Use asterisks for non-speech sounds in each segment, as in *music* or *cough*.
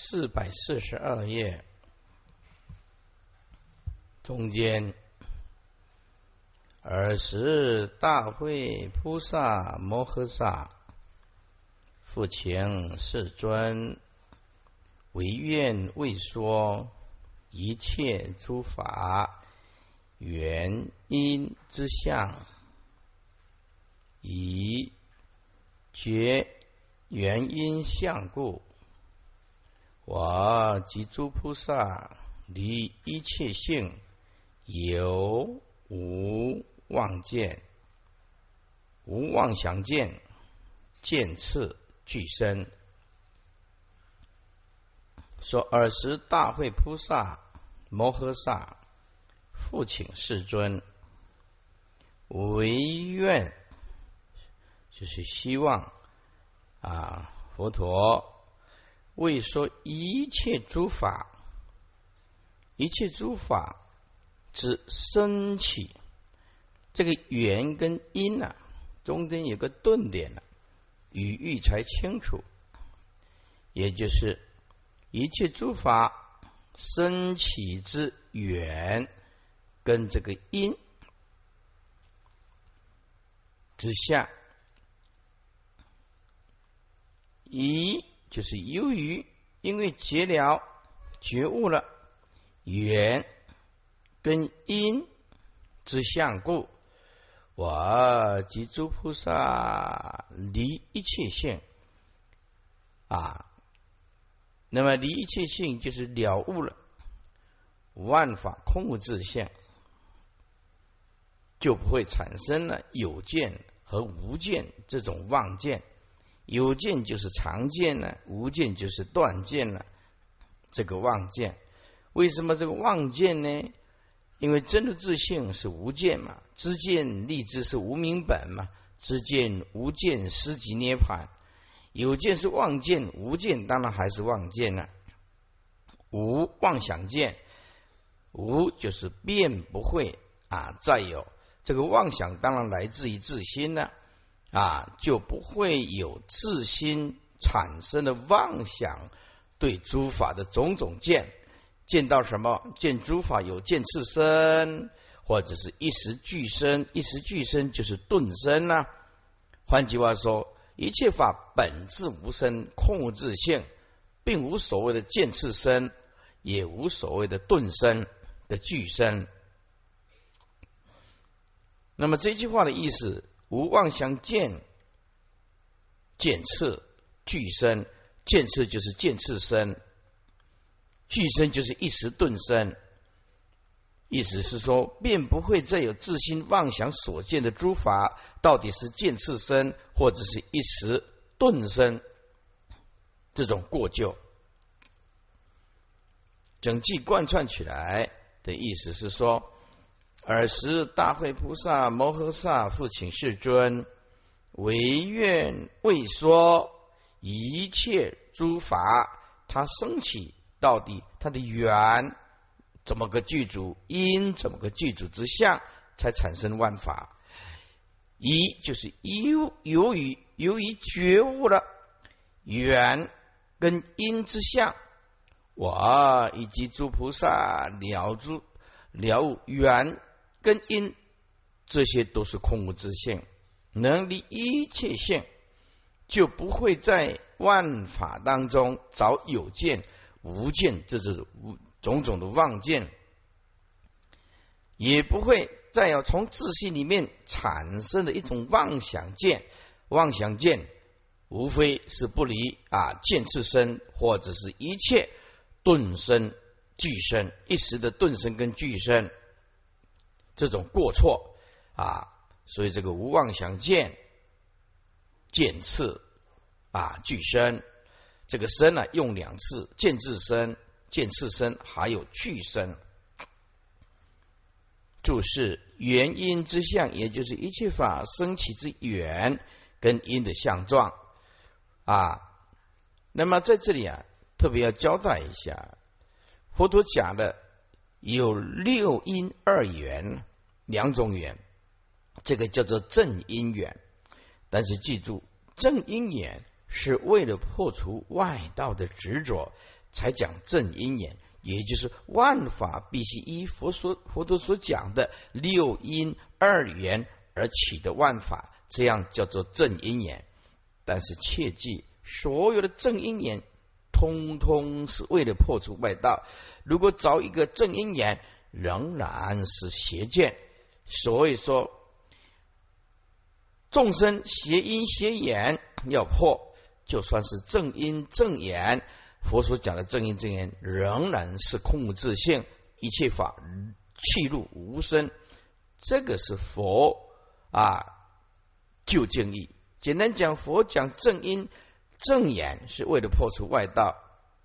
四百四十二页。中间，尔时大会菩萨摩诃萨。复请世尊，唯愿为说一切诸法原因之相，以觉原因相故。我及诸菩萨离一切性有无妄见，无妄想见，见次俱生。说尔时大会菩萨摩诃萨复请世尊，唯愿就是希望啊佛陀。为说一切诸法，一切诸法之升起，这个缘跟因啊，中间有个顿点了，语义才清楚。也就是一切诸法升起之缘跟这个因之下，一。就是由于因为觉了觉悟了缘跟因之相故，我及诸菩萨离一切性啊，那么离一切性就是了悟了万法空无自性，就不会产生了有见和无见这种妄见。有见就是常见呢，无见就是断见了。这个妄见，为什么这个妄见呢？因为真的自性是无见嘛，知见立知是无明本嘛，知见无见失即涅盘。有见是妄见，无见当然还是妄见了。无妄想见，无就是便不会啊再有这个妄想，当然来自于自心了。啊，就不会有自心产生的妄想，对诸法的种种见，见到什么？见诸法有见次生，或者是一时俱生，一时俱生就是顿生呐。换句话说，一切法本质无生，空无自性，并无所谓的见次生，也无所谓的顿生的俱生。那么这句话的意思。无妄想见，见次俱生，见次就是见次生，俱生就是一时顿生。意思是说，便不会再有自心妄想所见的诸法，到底是见次生，或者是一时顿生这种过旧。整句贯穿起来的意思是说。尔时，大会菩萨摩诃萨复请世尊，唯愿为说一切诸法，它升起到底，它的缘怎么个具足，因怎么个具足之相，才产生万法。一就是由由于由于觉悟了缘跟因之相，我以及诸菩萨了诸了缘。跟因，这些都是空无自性，能离一切性，就不会在万法当中找有见、无见，这是无种种的妄见，也不会再有从自信里面产生的一种妄想见。妄想见，无非是不离啊见次身，或者是一切顿生俱生，一时的顿生跟俱生。这种过错啊，所以这个无妄想见见次啊俱生，这个生呢用两次见自生、见次生，还有俱生。注释原因之相，也就是一切法生起之缘跟因的相状啊。那么在这里啊，特别要交代一下，佛陀讲的有六因二缘。两种缘，这个叫做正因缘。但是记住，正因缘是为了破除外道的执着，才讲正因缘，也就是万法必须依佛所佛陀所讲的六因二缘而起的万法，这样叫做正因缘。但是切记，所有的正因缘，通通是为了破除外道。如果找一个正因缘，仍然是邪见。所以说，众生邪因邪缘要破，就算是正因正缘。佛所讲的正因正缘，仍然是空无自性，一切法气入无声。这个是佛啊就正义。简单讲，佛讲正因正言，是为了破除外道。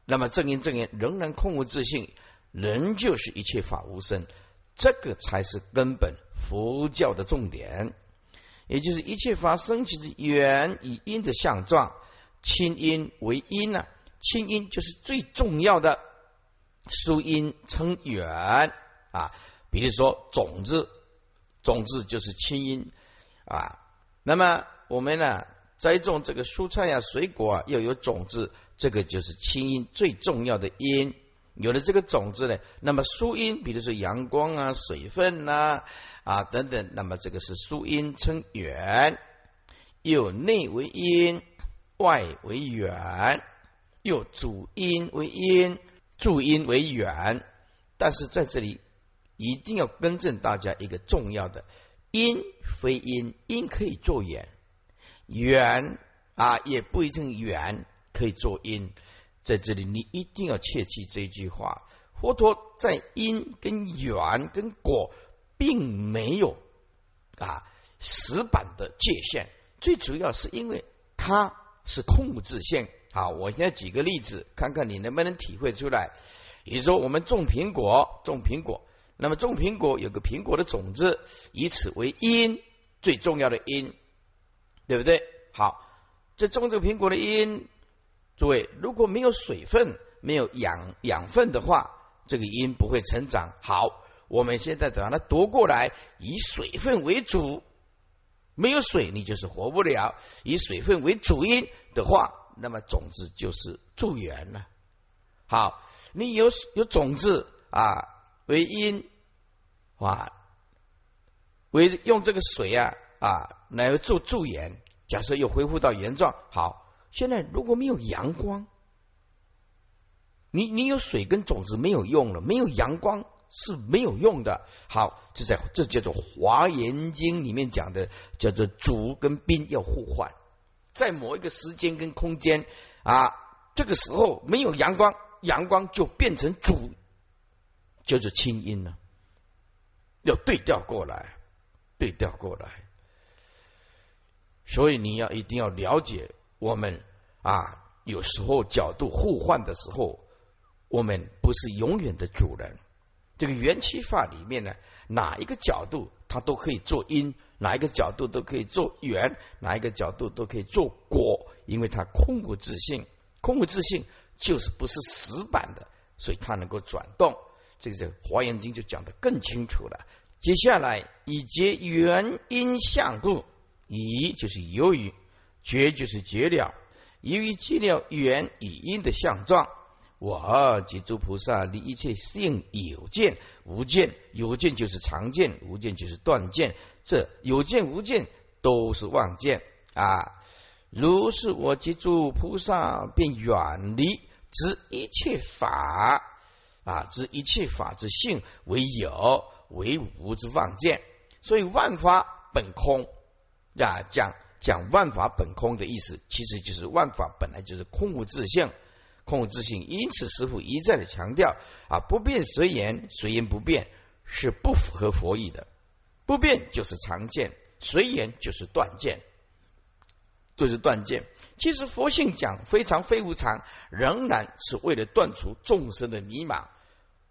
那么正因正言仍然空无自性，仍旧是一切法无声。这个才是根本佛教的重点，也就是一切法生起的缘以因的相状，清因为因呢？清音就是最重要的，疏音称缘啊。比如说种子，种子就是清音啊。那么我们呢栽种这个蔬菜呀、水果啊，要有种子，这个就是清音最重要的因。有了这个种子呢，那么疏音，比如说阳光啊、水分呐啊等等，那么这个是疏音称缘，有内为阴，外为缘。又主因为阴，助因为缘，但是在这里一定要更正大家一个重要的：因非因，因可以做缘，缘啊也不一定缘可以做阴。在这里你一定要切记这句话：佛陀在因跟缘跟果并没有啊死板的界限，最主要是因为它是空无自性。好，我现在举个例子，看看你能不能体会出来。比如说，我们种苹果，种苹果，那么种苹果有个苹果的种子，以此为因，最重要的因，对不对？好，这种这个苹果的因，诸位，如果没有水分、没有养养分的话，这个因不会成长。好，我们现在把它夺过来，以水分为主，没有水你就是活不了。以水分为主因的话。那么种子就是助缘了。好，你有有种子啊为因啊，为用这个水啊啊来做助缘。假设又恢复到原状，好，现在如果没有阳光，你你有水跟种子没有用了，没有阳光是没有用的。好，这在这叫做《华严经》里面讲的，叫做主跟宾要互换。在某一个时间跟空间啊，这个时候没有阳光，阳光就变成主，就是清音了。要对调过来，对调过来。所以你要一定要了解，我们啊，有时候角度互换的时候，我们不是永远的主人。这个元气法里面呢，哪一个角度它都可以做因。哪一个角度都可以做缘，哪一个角度都可以做果，因为它空无自性，空无自性就是不是死板的，所以它能够转动。这个《华严经》就讲得更清楚了。接下来以结缘因相故，以就是由于绝就是绝了，由于寂了缘与因的相状。我及诸菩萨离一切性有见无见，有见就是常见，无见就是断见。这有见无见都是妄见啊！如是我及诸菩萨便远离知一切法啊，知一切法之性为有为无之妄见。所以万法本空啊，讲讲万法本空的意思，其实就是万法本来就是空无自性。空无自性，因此师傅一再的强调啊，不变随缘，随缘不变是不符合佛意的。不变就是常见，随缘就是断见，就是断见。其实佛性讲非常非无常，仍然是为了断除众生的迷茫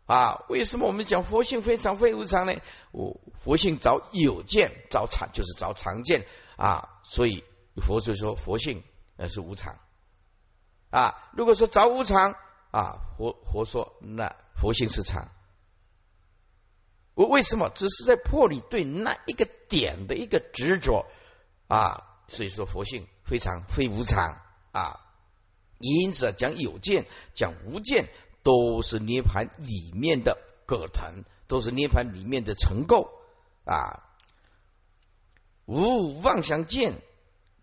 啊。为什么我们讲佛性非常非无常呢？我佛性找有见，找常就是找常见啊。所以佛就说佛性呃是无常。啊，如果说找无常啊，佛佛说那佛性是常，我为什么只是在破你对那一个点的一个执着啊？所以说佛性非常非无常啊。因此讲有见，讲无见，都是涅盘里面的葛藤，都是涅盘里面的成构啊。无妄想见，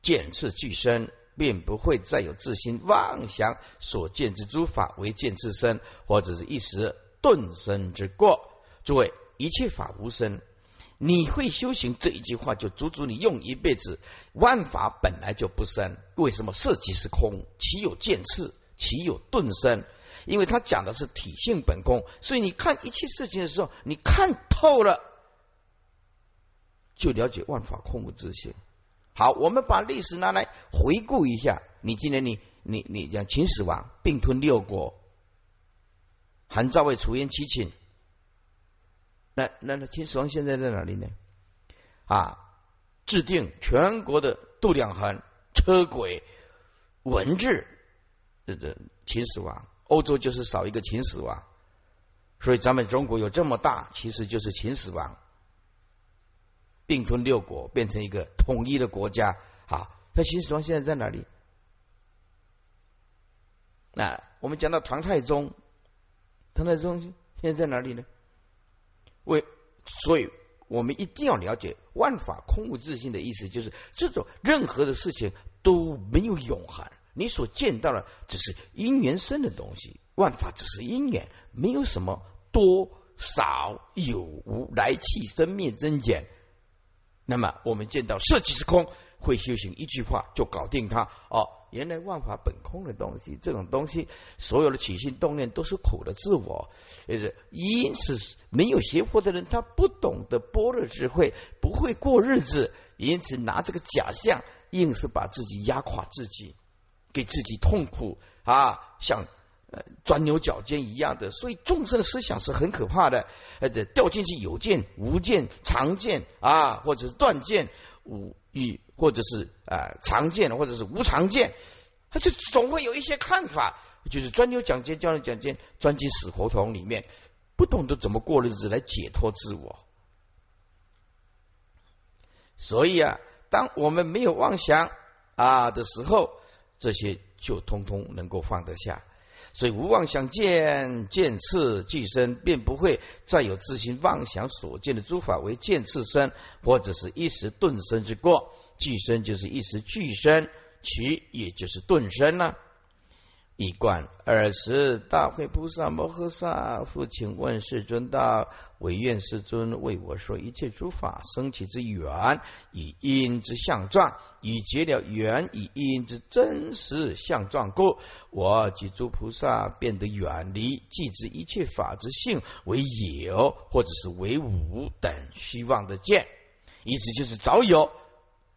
见次俱生，便不会再有自心妄想所见之诸法为见次生，或者是一时顿生之过。诸位，一切法无生。你会修行这一句话，就足足你用一辈子。万法本来就不生，为什么色即是空？岂有见次？岂有顿生？因为他讲的是体性本空，所以你看一切事情的时候，你看透了，就了解万法空无自性。好，我们把历史拿来回顾一下。你今年你你你讲秦始皇并吞六国，韩赵魏楚燕七秦。那那那秦始皇现在在哪里呢？啊，制定全国的度量衡、车轨、文字，这这秦始皇，欧洲就是少一个秦始皇，所以咱们中国有这么大，其实就是秦始皇并吞六国，变成一个统一的国家。好，那秦始皇现在在哪里？那我们讲到唐太宗，唐太宗现在在哪里呢？为，所以我们一定要了解万法空无自性的意思，就是这种任何的事情都没有永恒，你所见到的只是因缘生的东西，万法只是因缘，没有什么多少有无来去生灭增减。那么我们见到色即是空，会修行一句话就搞定它。哦。原来万法本空的东西，这种东西所有的起心动念都是苦的自我，就是因此没有学佛的人，他不懂得般若智慧，不会过日子，因此拿这个假象，硬是把自己压垮自己，给自己痛苦。啊，像呃钻牛角尖一样的。所以众生的思想是很可怕的，呃，掉进去有见无见常见啊，或者是断见无。与或者是啊常见或者是无常见，他就总会有一些看法，就是钻牛角尖，钻牛角尖，钻进死胡同里面，不懂得怎么过日子来解脱自我。所以啊，当我们没有妄想啊的时候，这些就通通能够放得下。所以无妄想见，见次俱生，便不会再有自心妄想所见的诸法为见次生，或者是一时顿生之过。俱生就是一时俱生，其也就是顿生了。一观二十大会菩萨摩诃萨，父亲问世尊道：唯愿世尊为我说一切诸法生起之缘，以因之相状，以结了缘以因之真实相状故，我及诸菩萨变得远离，即知一切法之性为有，或者是为无等虚妄的见，意思就是早有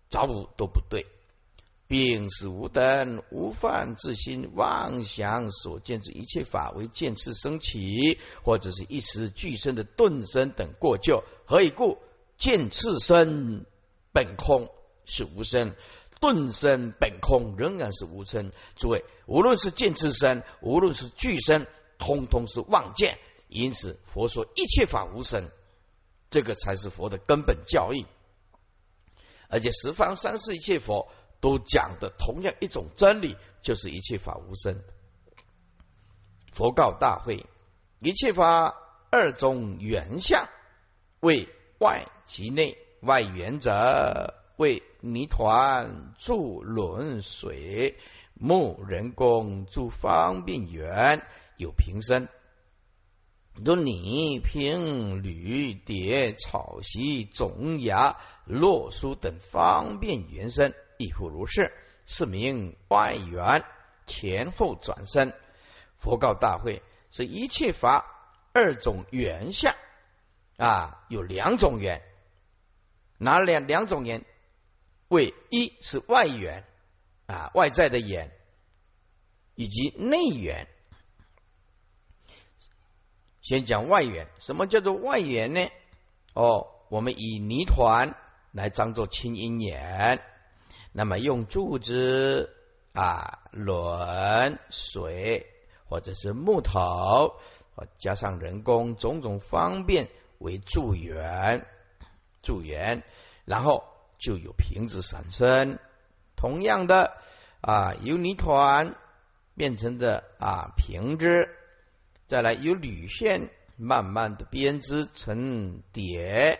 早无都不对。病是无等无犯自心妄想所见之一切法为见次生起，或者是一时俱生的顿生等过旧。何以故？见次生本空是无生，顿生本空仍然是无生。诸位，无论是见次生，无论是俱生，通通是妄见。因此，佛说一切法无生，这个才是佛的根本教义。而且十方三世一切佛。都讲的同样一种真理，就是一切法无生。佛告大会：一切法二种原相，为外即内。外缘者为泥团注轮水木人工注方便圆有平生，如泥平铝碟草席种芽落书等方便原生。亦复如是，是名外缘前后转身。佛告大会：是一切法二种缘相啊，有两种缘，哪两两种缘？为一是外缘啊，外在的缘，以及内缘。先讲外缘，什么叫做外缘呢？哦，我们以泥团来当做清音眼。那么用柱子啊、轮、水或者是木头，加上人工种种方便为助缘，助缘，然后就有瓶子产生。同样的啊，由泥团变成的啊瓶子，再来由铝线慢慢的编织成蝶，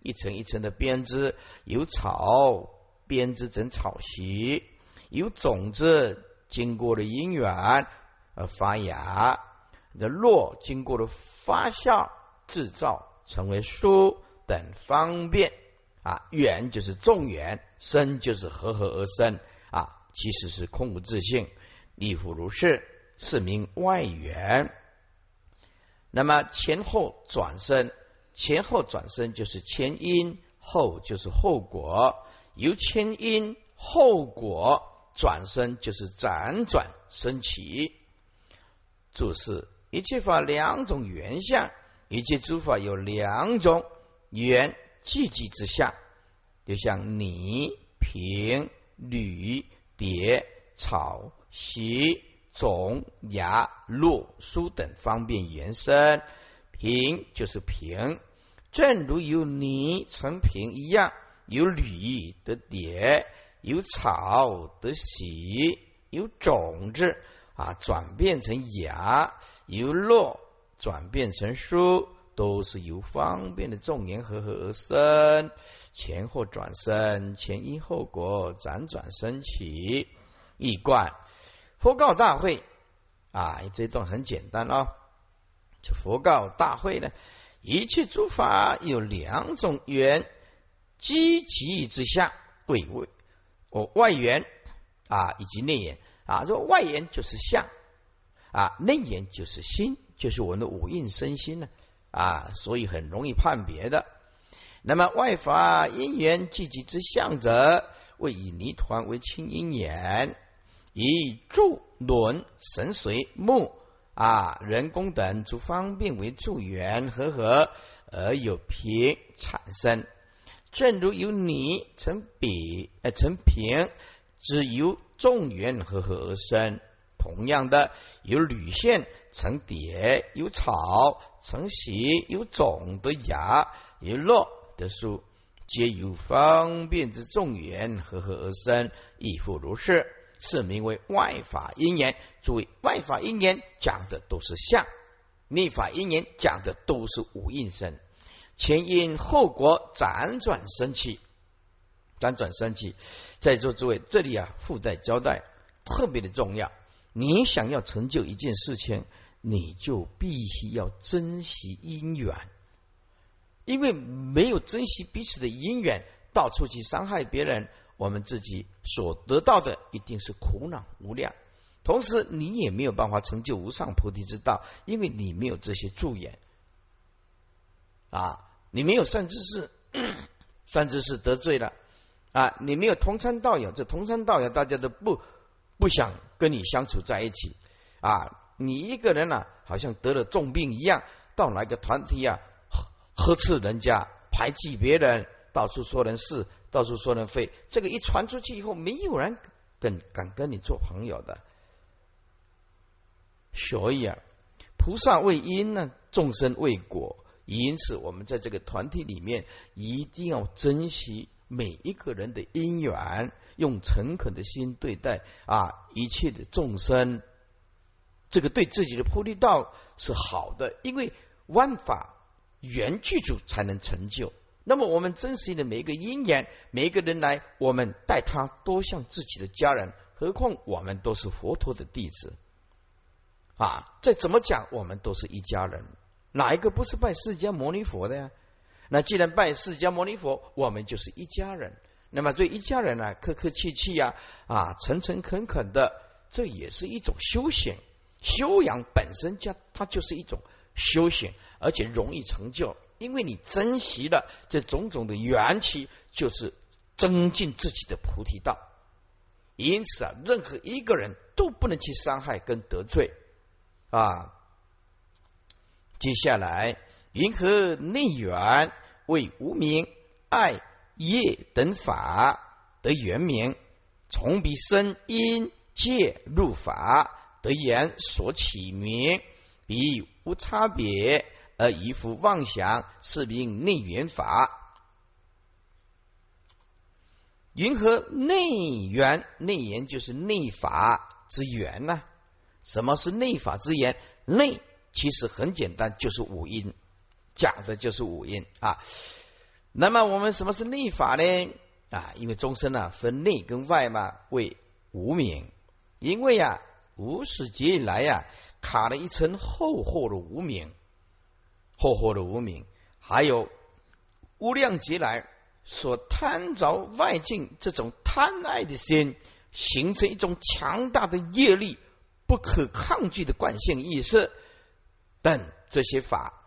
一层一层的编织，由草编织成草席，由种子经过了因缘而发芽，的落经过了发酵制造成为书等方便啊，缘就是众缘，生就是合合而生啊，其实是空无自性。亦复如是，是名外缘。那么前后转身，前后转身就是前因，后就是后果。由前因后果转身，就是辗转升起。注释：一切法两种原相，一切诸法有两种缘寂寂之相，就像泥、瓶、铝、碟、草。席种芽露书等方便延伸，平就是平，正如有泥成平一样，有铝的叠，有草的喜，有种子啊转变成芽，由落转变成书，都是由方便的众缘合合而生，前后转生，前因后果辗转升起，一贯。佛告大会啊，这段很简单啊。这佛告大会呢，一切诸法有两种缘，积极之下为为我外缘啊，以及内缘啊。说外缘就是相啊，内缘就是心，就是我们的五蕴身心呢啊，所以很容易判别的。那么外法因缘积极之相者，为以泥团为清因缘。以柱轮神髓木啊人工等诸方便为助缘和合而有平产生，正如由泥成笔呃成平，只由众缘和合而生。同样的，由铝线成蝶，由草成席，由种的芽，由落的树，皆由方便之众缘和合而生，亦复如是。是名为外法因缘。注意，外法因缘讲的都是相，内法因缘讲的都是无应身。前因后果辗转生气，辗转生气。在座诸位，这里啊附带交代，特别的重要。你想要成就一件事情，你就必须要珍惜因缘，因为没有珍惜彼此的因缘，到处去伤害别人。我们自己所得到的一定是苦恼无量，同时你也没有办法成就无上菩提之道，因为你没有这些助缘啊，你没有善知识，*clears throat* 善知识得罪了啊，你没有同参道友，这同参道友大家都不不想跟你相处在一起啊，你一个人呢，好像得了重病一样，到哪个团体啊，呵斥人家，排挤别人，到处说人是。到处说人非，这个一传出去以后，没有人跟敢跟你做朋友的。所以啊，菩萨为因呢，众生为果，因此我们在这个团体里面，一定要珍惜每一个人的因缘，用诚恳的心对待啊一切的众生。这个对自己的菩提道是好的，因为万法缘具足才能成就。那么我们珍惜的每一个因缘，每一个人来，我们待他多像自己的家人。何况我们都是佛陀的弟子啊！再怎么讲，我们都是一家人。哪一个不是拜释迦牟尼佛的呀？那既然拜释迦牟尼佛，我们就是一家人。那么对一家人呢，客客气气呀，啊，诚诚恳恳的，这也是一种修行。修养本身加它就是一种修行，而且容易成就。因为你珍惜了这种种的缘起，就是增进自己的菩提道。因此啊，任何一个人都不能去伤害跟得罪啊。接下来，云何内缘为无名爱业等法得原名，从彼生因介入法得言所起名，彼无差别。而一副妄想，是名内缘法。云何内缘？内缘就是内法之源呢？什么是内法之言？内其实很简单，就是五音，讲的就是五音啊。那么我们什么是内法呢？啊，因为众生啊分内跟外嘛，为无名。因为呀，无始劫以来呀，卡了一层厚厚的无名，厚厚的无名，还有无量劫来所贪着外境这种贪爱的心，形成一种强大的业力，不可抗拒的惯性意识等这些法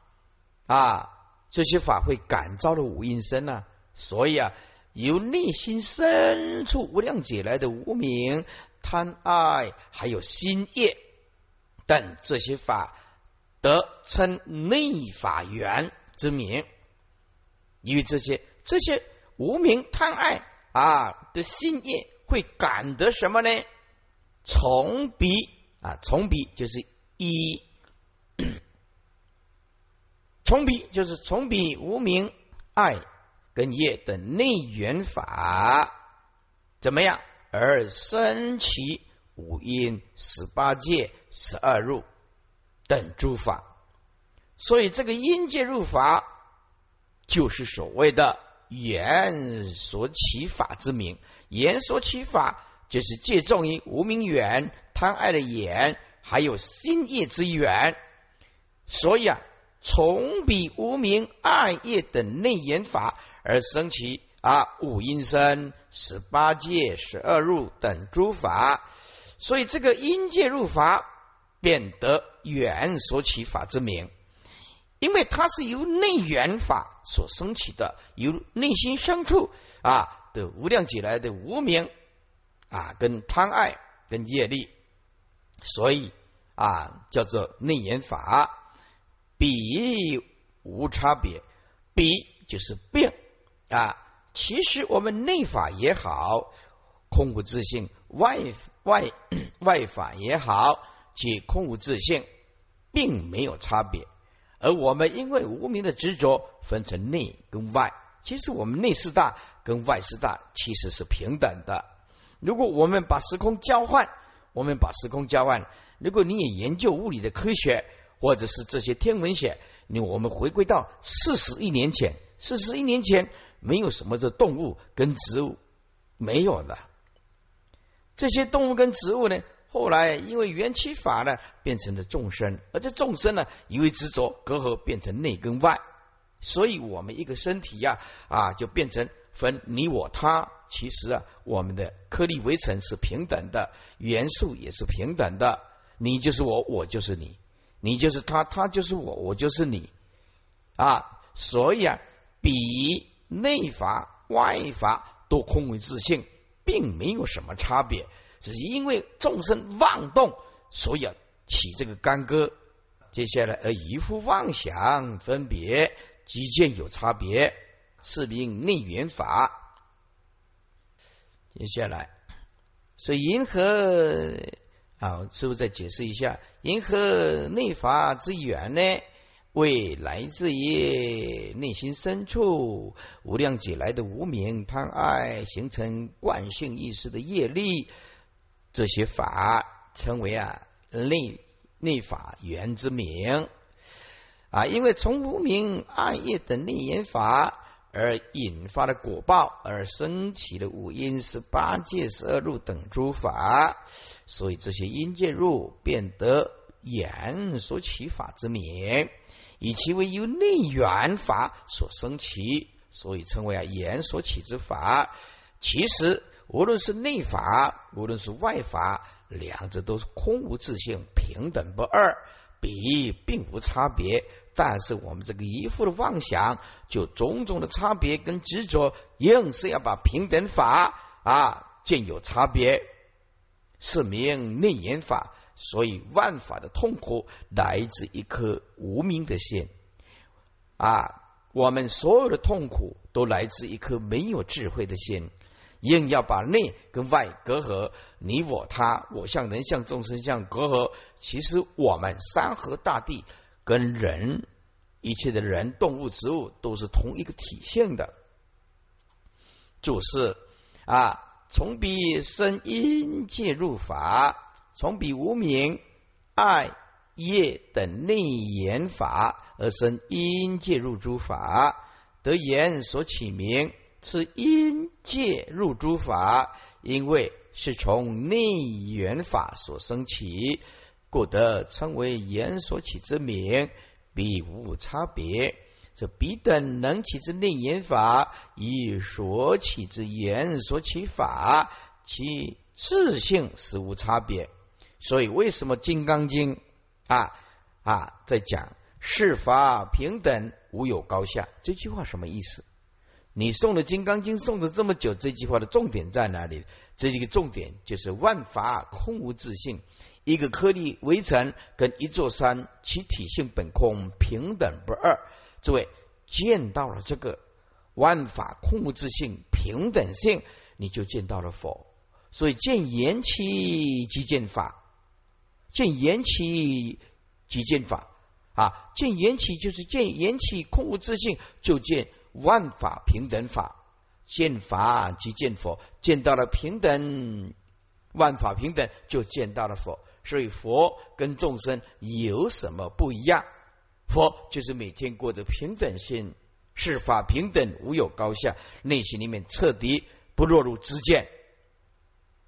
啊，这些法会感召了五阴身啊，所以啊，由内心深处无量劫来的无名。贪爱还有心业等这些法，得称内法缘之名。因为这些这些无名贪爱啊的心业，会感得什么呢？从彼啊，从彼就是一，*clears throat* 从彼就是从彼无名爱跟业的内缘法，怎么样？而生起五阴、十八界、十二入等诸法，所以这个阴界入法就是所谓的缘所起法之名。缘所起法就是借重于无名缘、贪爱的缘，还有心业之缘。所以啊，从彼无名爱业等内缘法而生起。啊，五阴身、十八界、十二入等诸法，所以这个阴界入法，便得缘所起法之名，因为它是由内缘法所升起的，由内心深处啊的无量劫来的无名啊，跟贪爱、跟业力，所以啊叫做内缘法，比无差别，比就是病啊。其实我们内法也好，空无自性；外外 *clears throat* 外法也好，皆空无自性，并没有差别。而我们因为无名的执着，分成内跟外。其实我们内四大，跟外四大，其实是平等的。如果我们把时空交换，我们把时空交换。如果你也研究物理的科学，或者是这些天文学，你我们回归到四十亿年前，四十亿年前。没有什么的动物跟植物没有的，这些动物跟植物呢，后来因为缘起法呢，变成了众生，而这众生呢，因为执着隔阂，变成内跟外，所以我们一个身体呀啊，就变成分你我他。其实啊，我们的颗粒微尘是平等的，元素也是平等的，你就是我，我就是你，你就是他，他就是我，我就是你啊。所以啊，比。内法外法都空为自性，并没有什么差别，只是因为众生妄动，所以起这个干戈。接下来而一副妄想分别，即见有差别，是名内缘法。接下来，所以银河啊，是不再解释一下银河内法之源呢？为来自于内心深处无量劫来的无名贪爱形成惯性意识的业力，这些法称为啊内内法源之名啊，因为从无名爱业等内因法而引发的果报而升起的五阴十八界十二路等诸法，所以这些因界入变得言所起法之名。以其为由内缘法所生起，所以称为啊言所起之法。其实无论是内法，无论是外法，两者都是空无自性，平等不二，比并无差别。但是我们这个一副的妄想，就种种的差别跟执着，硬是要把平等法啊见有差别，是名内言法。所以万法的痛苦来自一颗无名的心啊！我们所有的痛苦都来自一颗没有智慧的心，硬要把内跟外隔阂，你我他，我相人相众生相隔阂。其实我们山河大地跟人，一切的人、动物、植物都是同一个体现的。注释啊，从彼生因介入法。从彼无名爱、业等内言法而生因界入诸法，得言所起名，是因界入诸法，因为是从内缘法所生起，故得称为言所起之名，彼无差别。这彼等能起之令言法，以所起之言所起法，其自性实无差别。所以，为什么《金刚经》啊啊在讲世法平等，无有高下？这句话什么意思？你诵的《金刚经》诵了这么久，这句话的重点在哪里？这一个重点就是万法空无自性，一个颗粒围城跟一座山，其体性本空，平等不二。诸位见到了这个万法空无自性平等性，你就见到了佛。所以见缘起即见法，见缘起即见法啊！见缘起就是见缘起空无自性，就见万法平等法。见法即见佛，见到了平等万法平等，就见到了佛。所以佛跟众生有什么不一样？佛就是每天过着平等心，是法平等，无有高下，内心里面彻底不落入知见，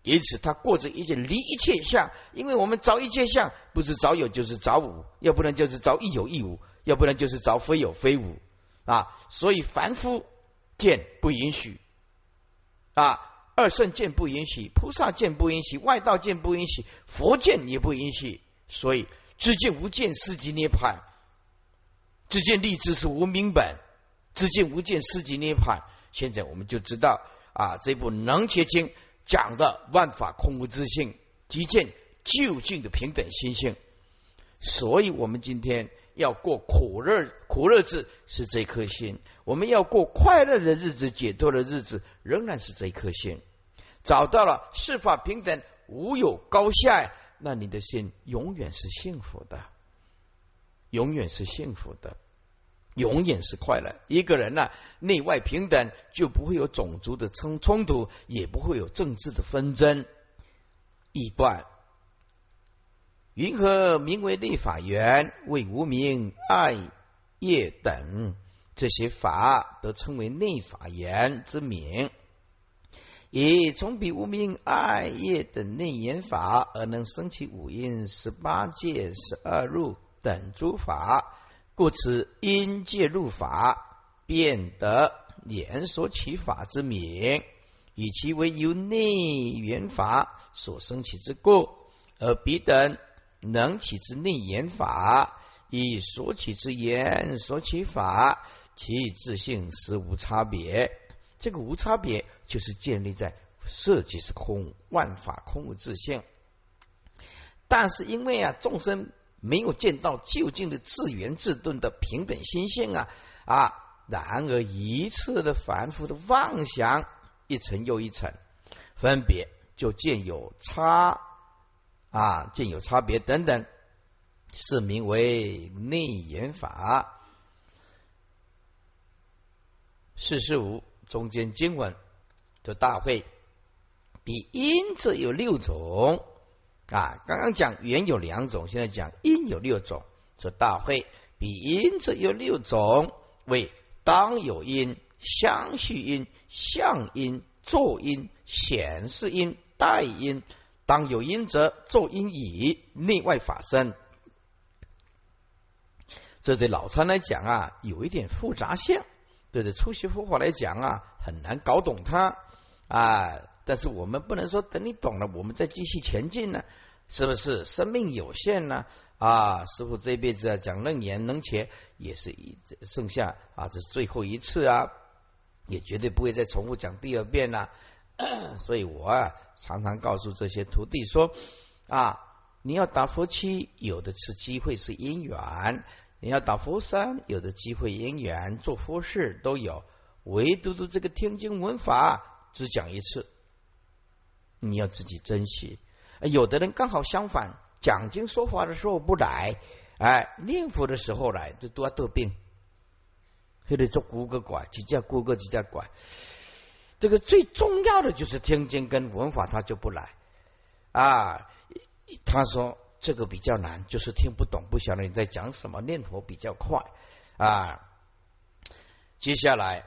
因此他过着一切离一切相，因为我们找一切相，不是找有就是找无，要不然就是找一有一无，要不然就是找非有非无。啊，所以凡夫见不允许。啊，二圣见不允许，菩萨见不允许，外道见不允许，佛见也不允许，所以知见无见，四即涅槃。只见立志是无名本，知见无见四级涅盘。现在我们就知道啊，这部《能切经》讲的万法空无自性，即见究竟的平等心性。所以，我们今天要过苦乐苦乐日是这颗心；我们要过快乐的日子、解脱的日子，仍然是这颗心。找到了世法平等，无有高下，那你的心永远是幸福的。永远是幸福的，永远是快乐。一个人呢，内外平等，就不会有种族的冲冲突，也不会有政治的纷争。一段，云何名为立法缘？为无名爱业等这些法，都称为内法缘之名。以从彼无名爱业等内言法，而能生起五蕴十八界十二入。等诸法，故此因界入法，便得言所起法之名，以其为由内缘法所生起之故，而彼等能起之内缘法，以所起之言所起法，其自性实无差别。这个无差别，就是建立在色即是空，万法空无自性。但是因为啊，众生。没有见到究竟的自圆自顿的平等心性啊啊！然而一次的反复的妄想，一层又一层，分别就见有差啊，见有差别等等，是名为内言法。四十五中间经文的大会，比因则有六种。啊，刚刚讲缘有两种，现在讲因有六种。说大会比因则有六种，为当有因、相续因、相因、作因、显示因、代因。当有因则作因以内外法生。这对老参来讲啊，有一点复杂性；对这初学佛法来讲啊，很难搞懂它啊。但是我们不能说等你懂了，我们再继续前进呢？是不是生命有限呢？啊，师傅这辈子啊讲楞严能切，也是一剩下啊，这是最后一次啊，也绝对不会再重复讲第二遍了。*clears throat* 所以我啊常常告诉这些徒弟说啊，你要打佛七，有的是机会是因缘；你要打佛山，有的机会因缘，做佛事都有。唯独独这个天经文法只讲一次。你要自己珍惜，有的人刚好相反，讲经说法的时候不来，哎，念佛的时候来，就多得病，还得做骨个拐，几家骨个几家拐。这个最重要的就是天经跟文法，他就不来啊。他说这个比较难，就是听不懂，不晓得你在讲什么。念佛比较快啊。接下来，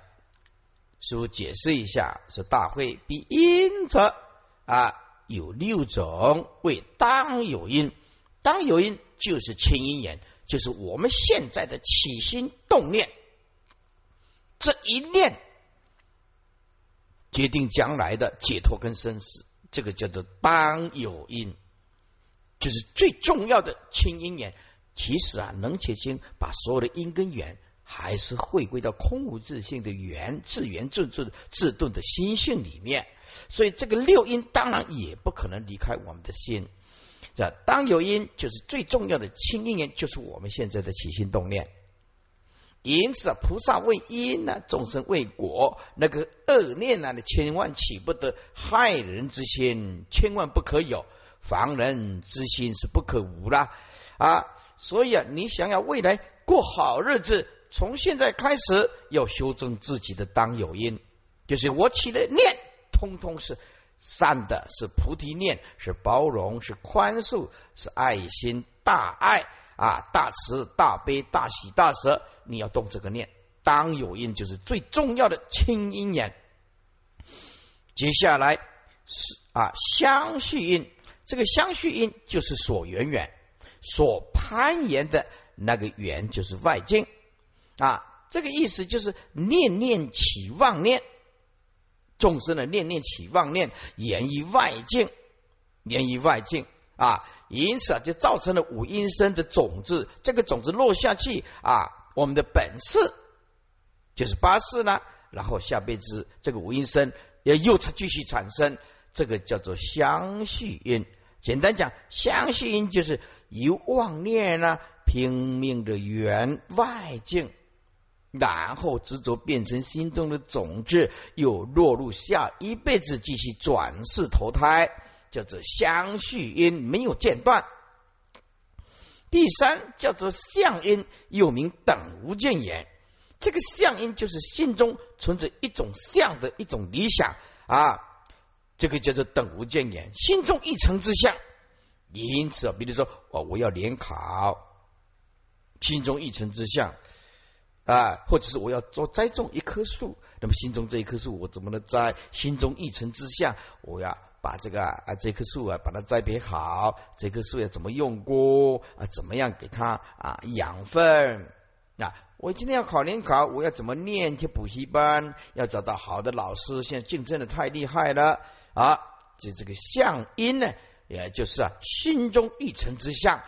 师傅解释一下：是大会必因者啊，有六种为当有因，当有因就是清因缘，就是我们现在的起心动念，这一念决定将来的解脱跟生死，这个叫做当有因。就是最重要的清因缘，其实啊，能且清把所有的因跟缘，还是回归到空无自性的缘自缘自自自顿的心性里面。所以这个六因当然也不可能离开我们的心。这当有因，就是最重要的清因缘，就是我们现在的起心动念。因此啊，菩萨为因呢，众生为果，那个恶念呢，你千万起不得害人之心，千万不可有。防人之心是不可无啦啊！所以啊，你想要未来过好日子，从现在开始要修正自己的当有因，就是我起的念，通通是善的，是菩提念，是包容，是宽恕，是爱心大爱啊，大慈大悲大喜大舍。你要动这个念，当有因就是最重要的清因缘。接下来是啊相续因。这个相续因就是所缘缘，所攀岩的那个缘就是外境啊。这个意思就是念念起妄念，众生的念念起妄念，言于外境，言于外境啊，因此啊，就造成了五阴身的种子。这个种子落下去啊，我们的本事就是八世呢，然后下辈子这个五阴身要又继续产生，这个叫做相续因。简单讲，相信就是由妄念呢拼命的缘外境，然后执着变成心中的种子，又落入下一辈子继续转世投胎，叫做相续因，没有间断。第三叫做相因，又名等无间缘。这个相因就是心中存着一种相的一种理想啊。这个叫做等无见言，心中一成之相。因此啊，比如说哦，我要联考，心中一成之相啊，或者是我要做栽种一棵树，那么心中这一棵树我怎么能栽？心中一成之相，我要把这个啊这棵树啊把它栽培好，这棵树要怎么用过啊？怎么样给它啊养分啊？我今天要考联考，我要怎么念？去补习班，要找到好的老师。现在竞争的太厉害了。啊，就这个相因呢，也就是啊，心中一成之相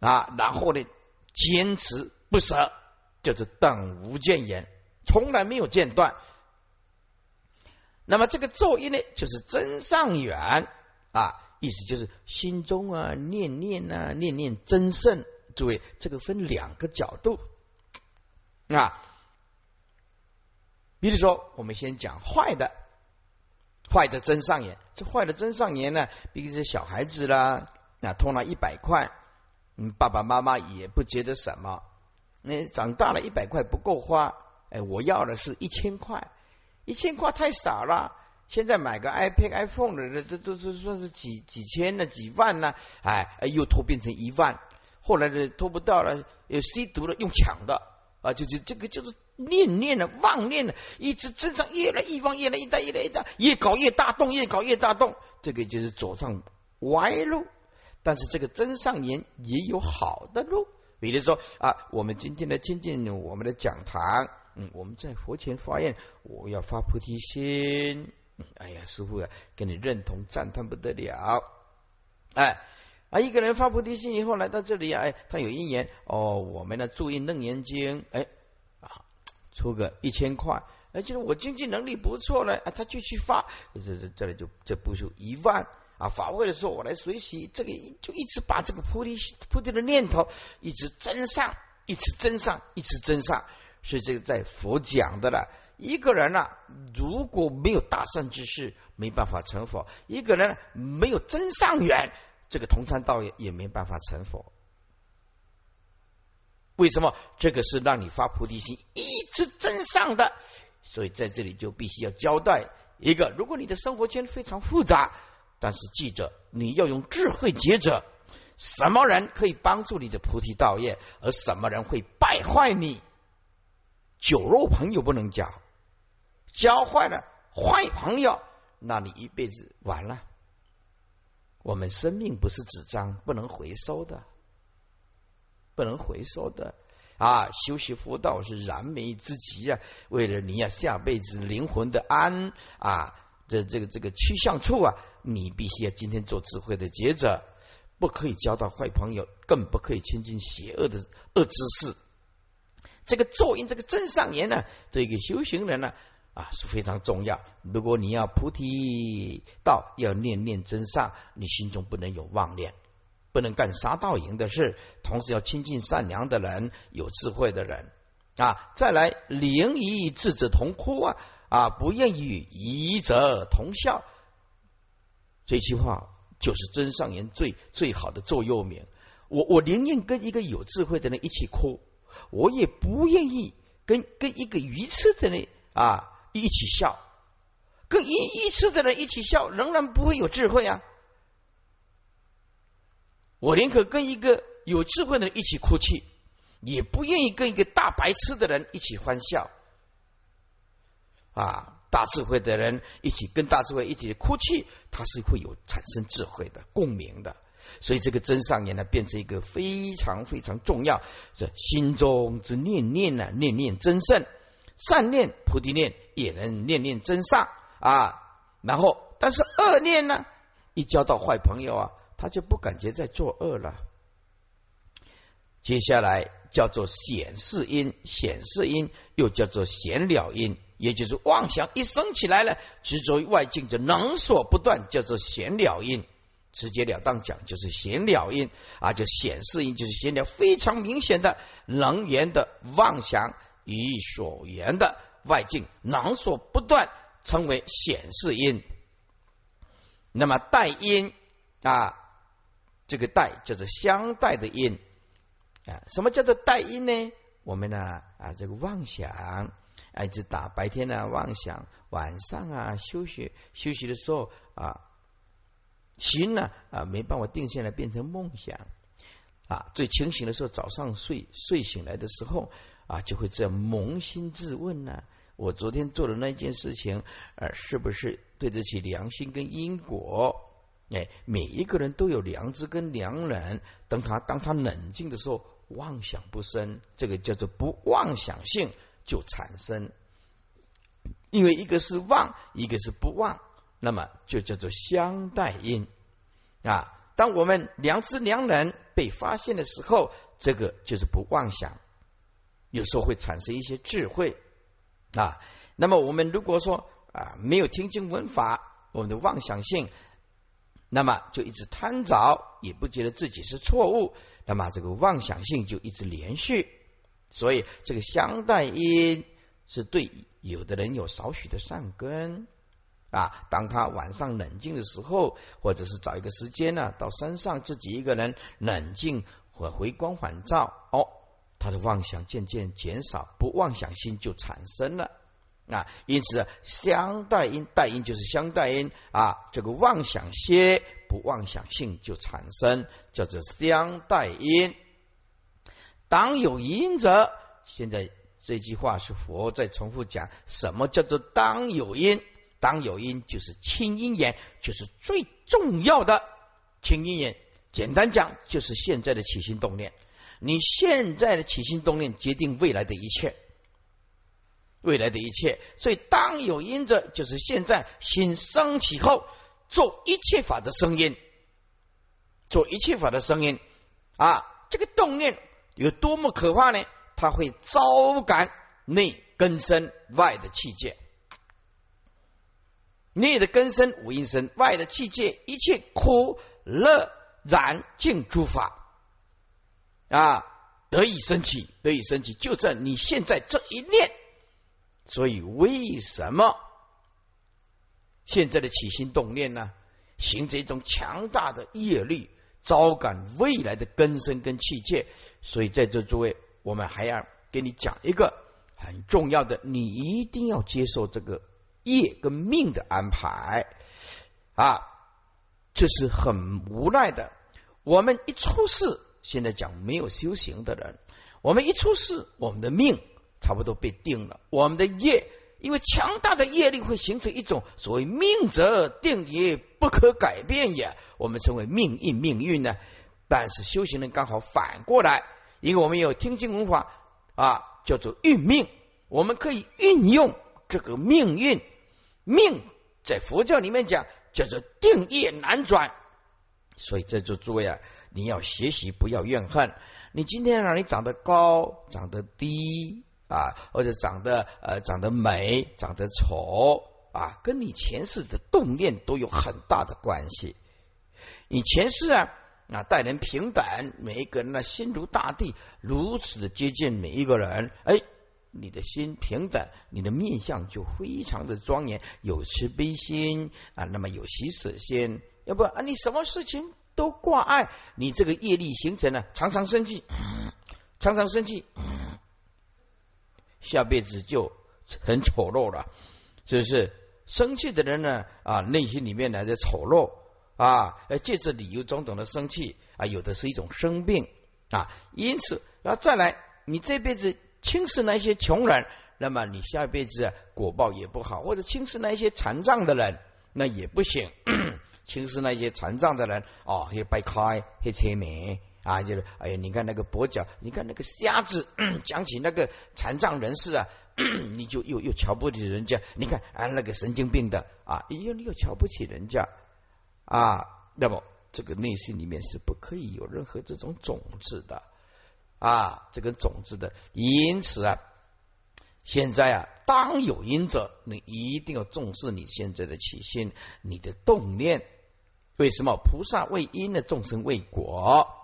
啊，然后呢，坚持不舍，就是等无间言，从来没有间断。那么这个咒音呢，就是真上缘啊，意思就是心中啊念念啊念念真圣。诸位，这个分两个角度啊，比如说，我们先讲坏的。坏的真上眼，这坏的真上眼呢？比如说小孩子啦，那偷了一百块，嗯，爸爸妈妈也不觉得什么。那长大了一百块不够花，哎，我要的是一千块，一千块太少了。现在买个 iPad、iPhone 的，这都是算是几几千呢，几万呢？哎，又偷变成一万，后来呢偷不到了，又吸毒了，用抢的啊，就就这个就是。念念的妄念的，一直增长，越来越旺，越来越大，越来越大，越搞越大动，越搞越大动，这个就是走上歪路。但是这个真上言也有好的路，比如说啊，我们今天的亲近我们的讲堂，嗯，我们在佛前发愿，我要发菩提心。哎呀，师傅啊，跟你认同赞叹不得了。哎，啊，一个人发菩提心以后来到这里啊，哎，他有因缘哦，我们呢注意楞严经，哎。出个一千块，而且我经济能力不错了，啊，他继续发，这这这里就这不就一万啊？法会的时候我来学习，这个就一直把这个菩提菩提的念头一直增上，一直增上，一直增上。所以这个在佛讲的了，一个人呢如果没有大善之事，没办法成佛；一个人没有真上缘，这个同参道也也没办法成佛。为什么这个是让你发菩提心一直增上的？所以在这里就必须要交代一个：如果你的生活圈非常复杂，但是记着你要用智慧抉择，什么人可以帮助你的菩提道业，而什么人会败坏你？酒肉朋友不能交，交坏了坏朋友，那你一辈子完了。我们生命不是纸张，不能回收的，不能回收的啊！修习佛道是燃眉之急啊！为了你要下辈子灵魂的安啊，这这个这个趋向处啊，你必须要今天做智慧的抉择，不可以交到坏朋友，更不可以亲近邪恶的恶知识。这个作因，这个真上言呢，这个修行人呢啊是非常重要。如果你要菩提道，要念念真善，你心中不能有妄念，不能干杀盗淫的事，同时要亲近善良的人、有智慧的人啊。再来，灵与智者同哭啊啊，不愿与愚者同笑。这句话就是真上言最最好的座右铭。我我宁愿跟一个有智慧的人一起哭。我也不愿意跟跟一个愚痴的人啊一起笑，跟愚愚痴的人一起笑，仍然不会有智慧啊！我宁可跟一个有智慧的人一起哭泣，也不愿意跟一个大白痴的人一起欢笑。啊，大智慧的人一起跟大智慧一起哭泣，他是会有产生智慧的共鸣的。所以这个真上言呢，变成一个非常非常重要。这心中之念念呢，念念真善，善念菩提念也能念念真善啊。然后，但是恶念呢，一交到坏朋友啊，他就不感觉在作恶了。接下来叫做显示因，显示因又叫做显了因，也就是妄想一生起来了，执着于外境就能所不断，叫做显了因。直截了当讲，就是显了因啊，就显示因，就是显了非常明显的能源的妄想与所缘的外境能所不断，称为显示因。那么带因啊，这个带叫做相带的因啊。什么叫做带因呢？我们呢啊，这个妄想啊，一直打白天呢妄想，晚上啊休息休息的时候啊。心呢啊没办法定下来，变成梦想啊。最清醒的时候，早上睡睡醒来的时候啊，就会这样扪心自问呢：我昨天做的那件事情，呃，是不是对得起良心跟因果？哎，每一个人都有良知跟良人。等他当他冷静的时候，妄想不生，这个叫做不妄想性就产生。因为一个是妄，一个是不妄。那么就叫做相待因啊。当我们良知良人被发现的时候，这个就是不妄想，有时候会产生一些智慧啊。那么我们如果说啊没有听经闻法，我们的妄想性，那么就一直贪着，也不觉得自己是错误，那么这个妄想性就一直连续。所以这个相待因是对有的人有少许的善根。啊，当他晚上冷静的时候，或者是找一个时间呢，到山上自己一个人冷静或回光返照，哦，他的妄想渐渐减少，不妄想心就产生了啊。因此，相待因待因就是相待因啊，这个妄想歇，不妄想性就产生，叫做相待因。当有因者，现在这句话是佛在重复讲，什么叫做当有因？当有因，就是清因眼，就是最重要的清因眼。简单讲，就是现在的起心动念。你现在的起心动念，决定未来的一切，未来的一切。所以，当有因者，就是现在心升起后，做一切法的声音，做一切法的声音啊！这个动念有多么可怕呢？它会招感内根身外的气界。内的根身无因身，外的气界，一切苦乐染净诸法啊，得以升起，得以升起，就在你现在这一念。所以，为什么现在的起心动念呢？形成一种强大的业力，招感未来的根身跟气界。所以，在这诸位，我们还要给你讲一个很重要的，你一定要接受这个。业跟命的安排啊，这是很无奈的。我们一出世，现在讲没有修行的人，我们一出世，我们的命差不多被定了，我们的业。因为强大的业力会形成一种所谓命则定也不可改变也，我们称为命运命运呢。但是修行人刚好反过来，因为我们有听经文法啊，叫做运命，我们可以运用这个命运命，在佛教里面讲叫做定业难转。所以这就诸位啊，你要学习，不要怨恨。你今天让你长得高，长得低。啊，或者长得呃长得美，长得丑啊，跟你前世的动念都有很大的关系。你前世啊啊待人平等，每一个人呢心如大地，如此的接近每一个人，哎，你的心平等，你的面相就非常的庄严，有慈悲心啊，那么有喜舍心。要不啊，你什么事情都挂碍，你这个业力形成了，常常生气，常常生气。下辈子就很丑陋了，是不是？生气的人呢？啊，内心里面呢在丑陋啊，借着理由种种的生气啊，有的是一种生病啊。因此，然后再来，你这辈子轻视那些穷人，那么你下辈子果报也不好；或者轻视那些残障的人，那也不行。*coughs* 轻视那些残障的人，啊，去掰开，去切眉。啊，就是哎呀，你看那个跛脚，你看那个瞎子，*clears throat* 讲起那个残障人士啊，*clears throat* 你就又又瞧不起人家。你看啊，那个神经病的啊，又又瞧不起人家啊。那么这个内心里面是不可以有任何这种种子的啊，这个种子的。因此啊，现在啊，当有因者，你一定要重视你现在的起心，你的动念。为什么菩萨为因的众生为果？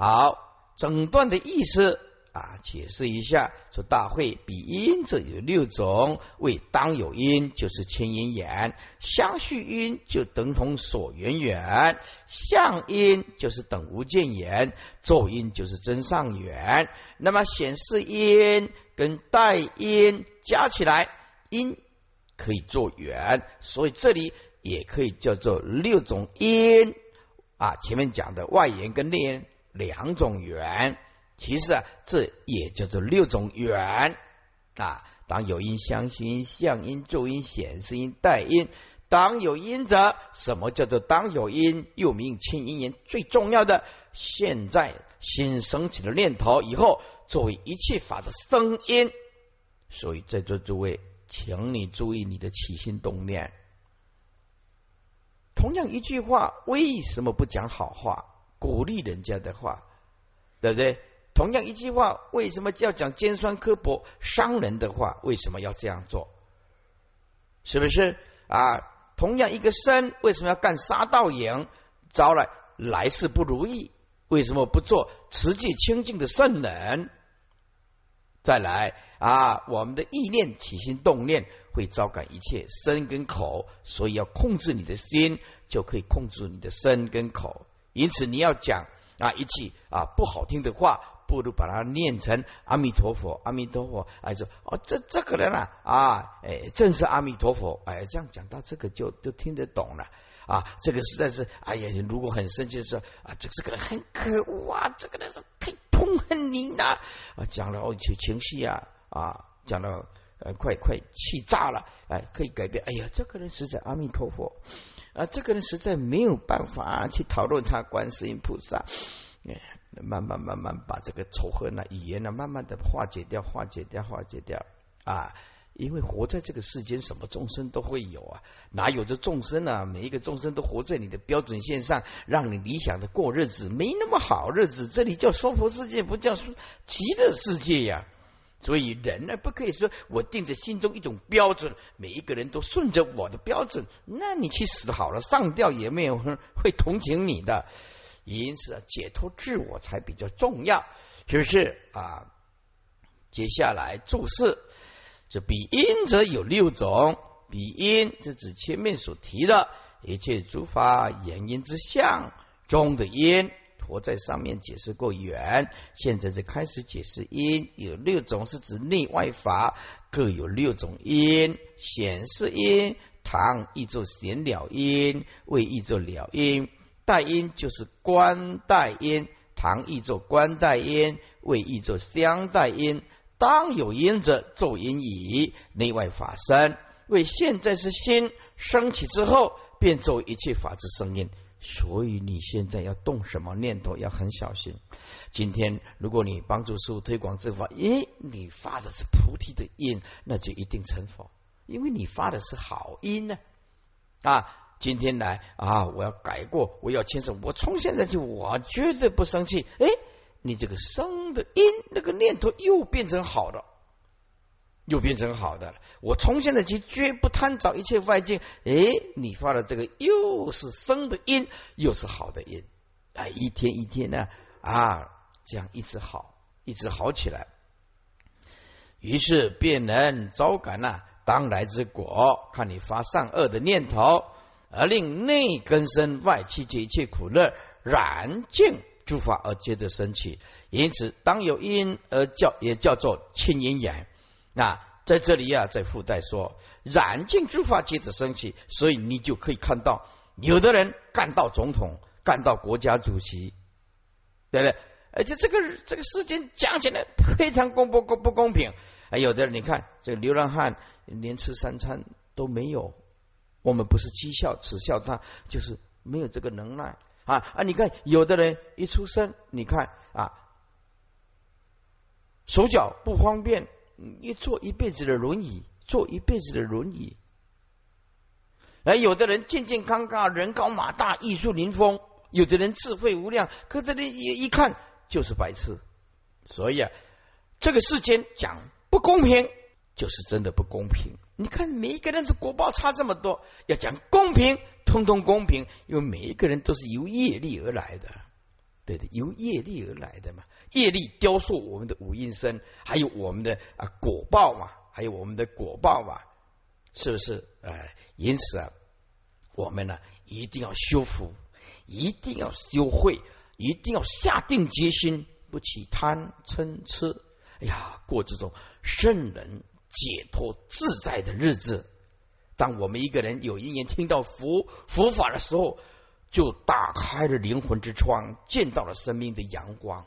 好，整段的意思啊，解释一下。说大会比因者有六种，为当有因就是牵因缘，相续因就等同所缘缘，相因就是等无间缘，作因就是真上缘。那么显示因跟代因加起来，因可以做缘，所以这里也可以叫做六种因啊。前面讲的外缘跟内缘。两种缘，其实啊，这也叫做六种缘啊。当有因、相续因、相因、助因、显示因、代因。当有因者，什么叫做当有因？又名牵因缘。最重要的，现在新升起的念头，以后作为一切法的声音。所以在座诸位，请你注意你的起心动念。同样一句话，为什么不讲好话？鼓励人家的话，对不对？同样一句话，为什么要讲尖酸刻薄、伤人的话？为什么要这样做？是不是啊？同样一个身，为什么要干杀盗淫？招来来世不如意，为什么不做持戒清净的圣人？再来啊，我们的意念起心动念会招感一切身跟口，所以要控制你的心，就可以控制你的身跟口。因此，你要讲啊一句啊不好听的话，不如把它念成阿弥陀佛，阿弥陀佛。还说哦，这这个人啊啊，哎，正是阿弥陀佛。哎，这样讲到这个就就听得懂了啊。这个实在是，哎呀，如果很生气的时候啊，这个这个人很可恶啊，这个人是太痛恨你呐啊，讲了哦，情情绪啊啊，讲了呃，快快气炸了，哎，可以改变。哎呀，这个人实在阿弥陀佛。啊，这个人实在没有办法去讨论他观世音菩萨，慢慢慢慢把这个仇恨呢、语言呢，慢慢的化解掉、化解掉、化解掉啊！因为活在这个世间，什么众生都会有啊，哪有这众生啊？每一个众生都活在你的标准线上，让你理想的过日子，没那么好日子。这里叫娑婆世界，不叫极乐世界呀。所以人呢，不可以说我定着心中一种标准，每一个人都顺着我的标准，那你去死好了，上吊也没有人会同情你的。因此，解脱自我才比较重要，是不是啊？接下来注释，这比因则有六种，比因是指前面所提的一切诸法言因之相中的因。佛在上面解释过缘，现在就开始解释因。有六种是指内外法各有六种因：显示因、唐译作显了因、为译作了因、代因就是观代因，唐译作观代因，谓译作相代因。当有因者，作因以。内外法生，为现在是心升起之后，便作一切法之声音。所以你现在要动什么念头，要很小心。今天如果你帮助师傅推广正法，咦，你发的是菩提的因，那就一定成佛，因为你发的是好因呢。啊，今天来啊，我要改过，我要轻生，我从现在起，我绝对不生气。哎。你这个生的因，那个念头又变成好的，又变成好的了。我从现在起绝不贪找一切外境。哎，你发的这个又是生的因，又是好的因。啊，一天一天呢，啊，这样一直好，一直好起来。于是便能招感呐当来之果。看你发善恶的念头，而令内根生，外气界一切苦乐然净。诸法而接着升起，因此当有因而叫也叫做清因缘。那在这里啊，在附带说染尽诸法接着升起，所以你就可以看到，有的人干到总统，干到国家主席，对不对？而且这个这个事情讲起来非常公不公不公平。哎，有的人你看，这个流浪汉连吃三餐都没有，我们不是讥笑耻笑他，就是没有这个能耐。啊啊！你看，有的人一出生，你看啊，手脚不方便，你坐一辈子的轮椅，坐一辈子的轮椅。而有的人健健康康，人高马大，艺术临风；有的人智慧无量，可这里一一看就是白痴。所以啊，这个世间讲不公平，就是真的不公平。你看，每一个人的果报差这么多，要讲公平。通通公平，因为每一个人都是由业力而来的，对的，由业力而来的嘛。业力雕塑我们的五阴身，还有我们的啊果报嘛，还有我们的果报嘛，是不是？哎，因此啊，我们呢一定要修福，一定要修慧，一定要下定决心，不起贪嗔痴。哎呀，过这种圣人解脱自在的日子。当我们一个人有一年听到佛佛法的时候，就打开了灵魂之窗，见到了生命的阳光。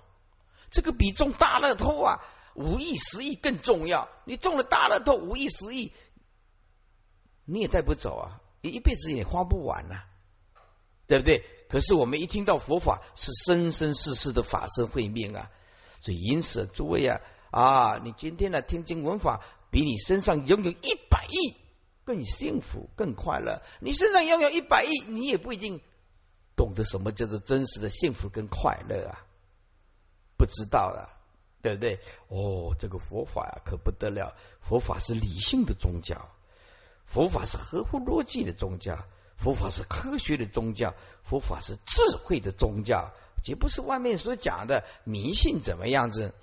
这个比中大乐透啊，五亿十亿更重要。你中了大乐透五亿十亿，你也带不走啊，你一辈子也花不完呐，对不对？可是我们一听到佛法，是生生世世的法身慧命啊。所以因此，诸位啊啊，你今天的听经闻法，比你身上拥有一百亿。更幸福、更快乐。你身上拥有一百亿，你也不一定懂得什么叫做真实的幸福跟快乐啊！不知道了，对不对？哦，这个佛法呀，可不得了！佛法是理性的宗教，佛法是合乎逻辑的宗教，佛法是科学的宗教，佛法是智慧的宗教，绝不是外面所讲的迷信怎么样子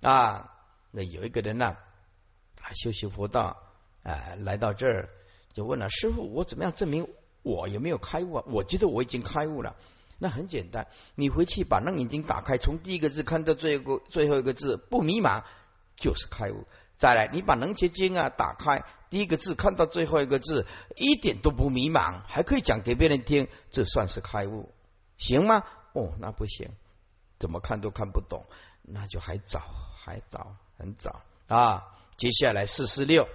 啊？那有一个人呢，他修习佛道。啊，来到这儿就问了师傅：“我怎么样证明我有没有开悟啊？”我觉得我已经开悟了。那很简单，你回去把那眼睛打开，从第一个字看到最后最后一个字，不迷茫就是开悟。再来，你把能结经啊打开，第一个字看到最后一个字，一点都不迷茫，还可以讲给别人听，这算是开悟，行吗？哦，那不行，怎么看都看不懂，那就还早，还早，很早啊。接下来四四六。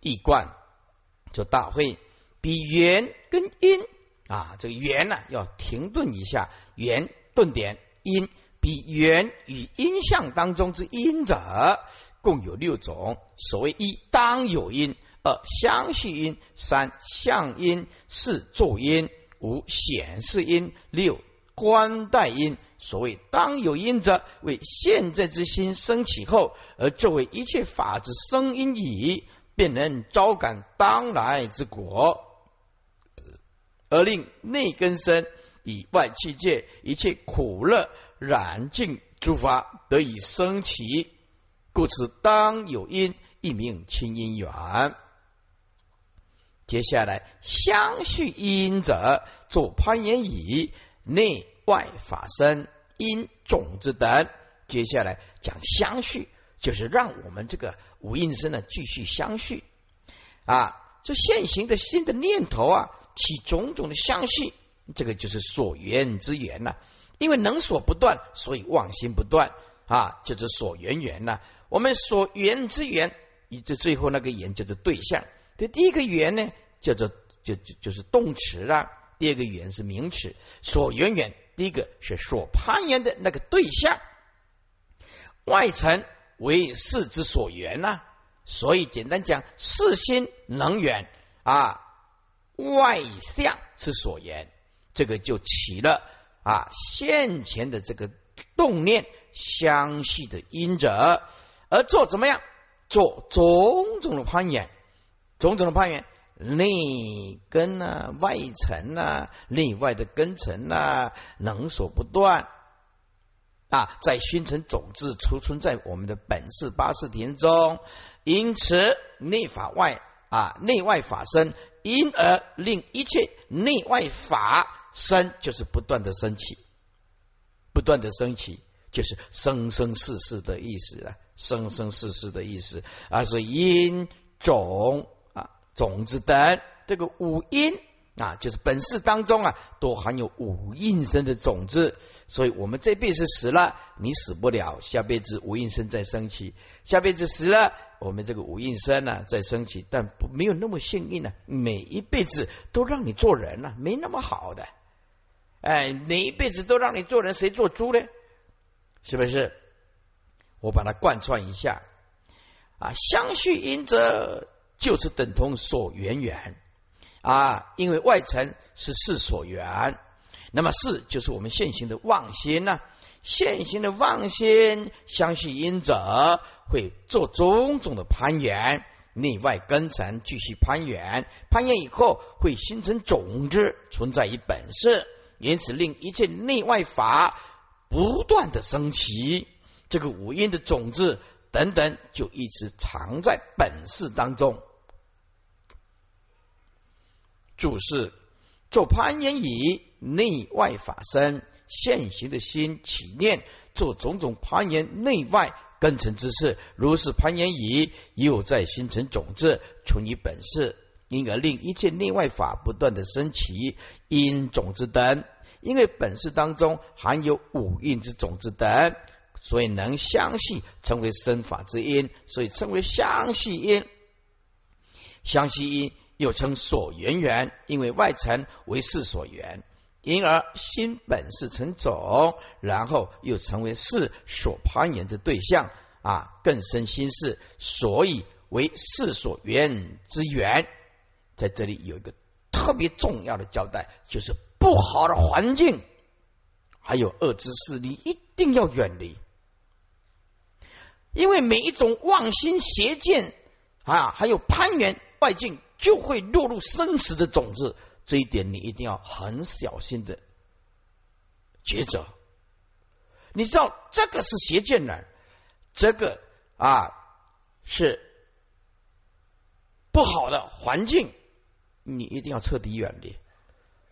地观就大会，比缘跟因啊，这个缘呢要停顿一下，缘顿点因，比缘与因相当中之因者，共有六种。所谓一当有因，二相续因，三相因，四作因，五显示因，六观待因。所谓当有因者，为现在之心升起后，而作为一切法之声音矣。便能招感当来之果，而令内根生，以外气界一切苦乐染尽诸法得以生起，故此当有因，一名清因缘。接下来相续因者，作攀岩以，内外法身因种子等。接下来讲相续。就是让我们这个五阴身呢继续相续啊，这现行的新的念头啊，起种种的相续这个就是所缘之缘呐。因为能所不断，所以妄心不断啊，就是所缘缘呐。我们所缘之缘，以这最后那个缘叫做对象。这第一个缘呢，叫做就就就是动词啦；第二个缘是名词。所缘缘，第一个是所攀缘的那个对象，外层为事之所缘呐。所以简单讲，四心能缘啊，外相是所言，这个就起了。啊，现前的这个动念相续的因者，而做怎么样？做种种的攀缘，种种的攀缘，内根啊，外层啊，内外的根尘啊，能所不断啊，在熏成种子，储存在我们的本事八识田中。因此，内法外啊，内外法生，因而令一切内外法。生就是不断的升起，不断的升起，就是生生世世的意思啊，生生世世的意思啊，是因种啊种子等这个五因啊，就是本世当中啊，都含有五应生的种子，所以我们这辈子死了，你死不了，下辈子五应生再升起，下辈子死了，我们这个五应生呢再升起，但不没有那么幸运呢，每一辈子都让你做人了，没那么好的。哎，哪一辈子都让你做人，谁做猪呢？是不是？我把它贯穿一下啊，相续因则就是等同所缘缘啊，因为外层是事所缘，那么事就是我们现行的妄心呢，现行的妄心相续因者会做种种的攀缘，内外根尘继续攀缘，攀缘以后会形成种子，存在于本世。因此，令一切内外法不断的升起，这个五阴的种子等等，就一直藏在本世当中。注释：做攀岩以内外法生现行的心起念，做种种攀岩内外根尘之事，如是攀岩以又在形成种子，存于本事。因而令一切内外法不断的升起，因种子等，因为本事当中含有五蕴之种子等，所以能相续成为生法之因，所以称为相续因。相续因又称所缘缘，因为外层为事所缘，因而心本是成种，然后又成为事所攀缘的对象啊，更深心事，所以为事所缘之缘。在这里有一个特别重要的交代，就是不好的环境，还有恶之势力，一定要远离。因为每一种妄心邪见啊，还有攀缘外境，就会落入生死的种子。这一点你一定要很小心的抉择。你知道这个是邪见呢，这个啊是不好的环境。你一定要彻底远离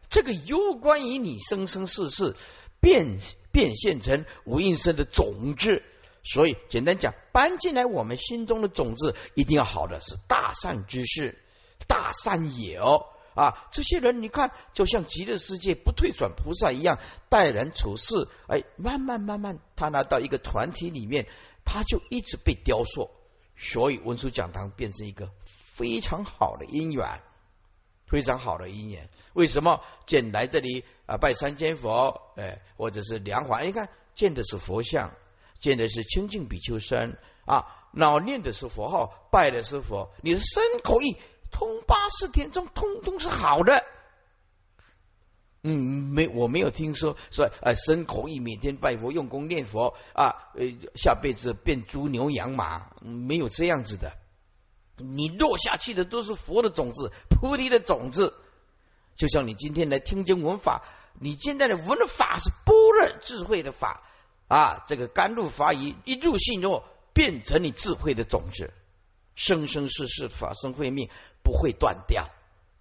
这个有关于你生生世世变变现成无应生的种子，所以简单讲，搬进来我们心中的种子一定要好的是大善之事，大善也哦啊！这些人你看，就像极乐世界不退转菩萨一样，待人处事，哎，慢慢慢慢，他拿到一个团体里面，他就一直被雕塑，所以文殊讲堂变成一个非常好的因缘。非常好的因缘，为什么见来这里啊拜三间佛，哎，或者是梁华？你看见的是佛像，见的是清净比丘僧啊，脑念的是佛号，拜的是佛，你的身口意通八四天中，通通是好的。嗯，没我没有听说说呃身口意每天拜佛用功念佛啊，呃下辈子变猪牛羊马，没有这样子的。你落下去的都是佛的种子，菩提的种子。就像你今天来听经闻法，你现在的闻的法是般若智慧的法啊，这个甘露法语一入心后，变成你智慧的种子，生生世世法生慧命不会断掉，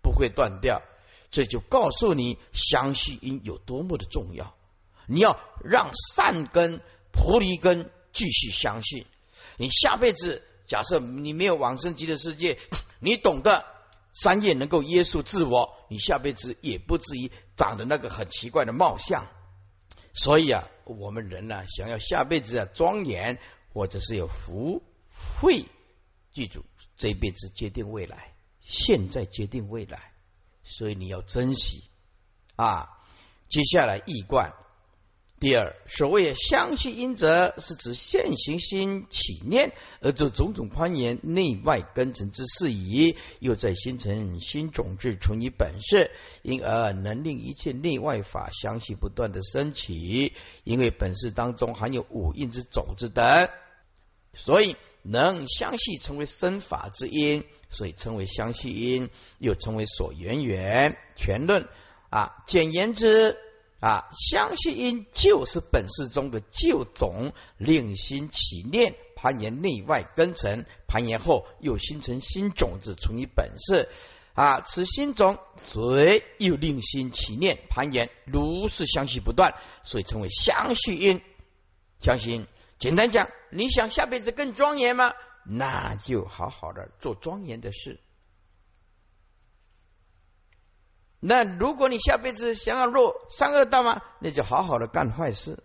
不会断掉。这就告诉你，相信因有多么的重要。你要让善根、菩提根继续相信，你下辈子。假设你没有往生极乐世界，*coughs* 你懂得三业能够约束自我，你下辈子也不至于长得那个很奇怪的貌相。所以啊，我们人呢，想要下辈子啊庄严，或者是有福慧，记住这一辈子决定未来，现在决定未来，所以你要珍惜啊。接下来易观。第二，所谓相续因者，是指现行心起念而做种种攀岩内外根尘之事矣。又在心成心种子存于本色，因而能令一切内外法相续不断的升起。因为本事当中含有五印之种子等，所以能相续成为生法之因，所以称为相续因，又称为所缘缘。全论啊，简言之。啊，相续因就是本世中的旧种，令心起念，攀岩内外根尘，攀岩后又形成新种子，存于本世。啊，此新种随又令心起念，攀岩，如是相续不断，所以称为相续因。相信，简单讲，你想下辈子更庄严吗？那就好好的做庄严的事。那如果你下辈子想要落三恶道吗？那就好好的干坏事，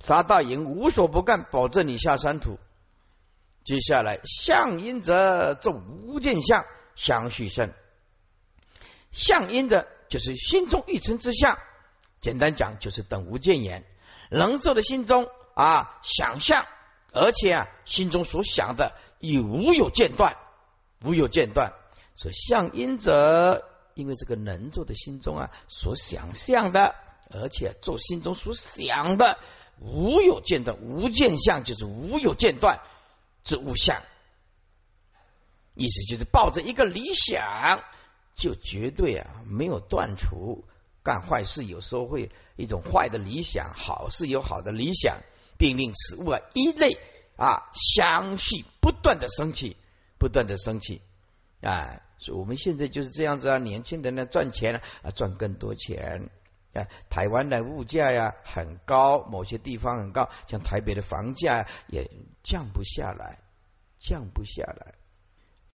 杀大淫，无所不干，保证你下三途。接下来相因者众无见相相续生，相因者就是心中一成之相，简单讲就是等无见言，能做的心中啊想象，而且啊心中所想的已无有间断，无有间断，所以相因者。因为这个能做的心中啊，所想象的，而且做心中所想的，无有间断，无间相就是无有间断之物相，意思就是抱着一个理想，就绝对啊没有断除干坏事。有时候会一种坏的理想，好事有好的理想，并令此物啊一类啊相续不断的升起，不断的升起。啊，所以我们现在就是这样子啊，年轻人呢赚钱啊，赚更多钱啊。台湾的物价呀很高，某些地方很高，像台北的房价也降不下来，降不下来。